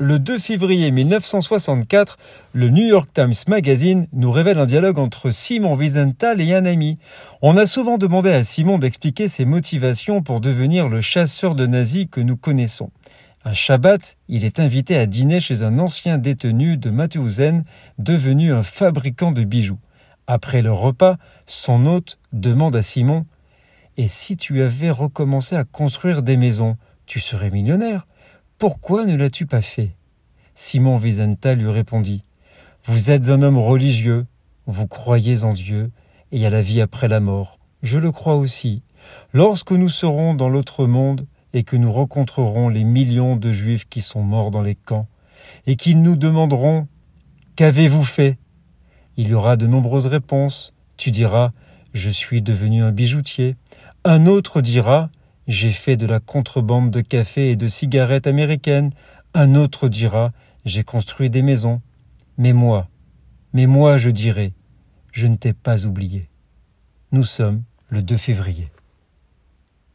Le 2 février 1964, le New York Times Magazine nous révèle un dialogue entre Simon Wiesenthal et un ami. On a souvent demandé à Simon d'expliquer ses motivations pour devenir le chasseur de nazis que nous connaissons. Un Shabbat, il est invité à dîner chez un ancien détenu de Mauthausen, devenu un fabricant de bijoux. Après le repas, son hôte demande à Simon Et si tu avais recommencé à construire des maisons, tu serais millionnaire? Pourquoi ne l'as-tu pas fait? Simon Wiesenthal lui répondit Vous êtes un homme religieux, vous croyez en Dieu, et à la vie après la mort. Je le crois aussi. Lorsque nous serons dans l'autre monde et que nous rencontrerons les millions de juifs qui sont morts dans les camps, et qu'ils nous demanderont Qu'avez-vous fait? Il y aura de nombreuses réponses. Tu diras Je suis devenu un bijoutier. Un autre dira j'ai fait de la contrebande de café et de cigarettes américaines. Un autre dira J'ai construit des maisons. Mais moi, mais moi je dirai Je ne t'ai pas oublié. Nous sommes le 2 février.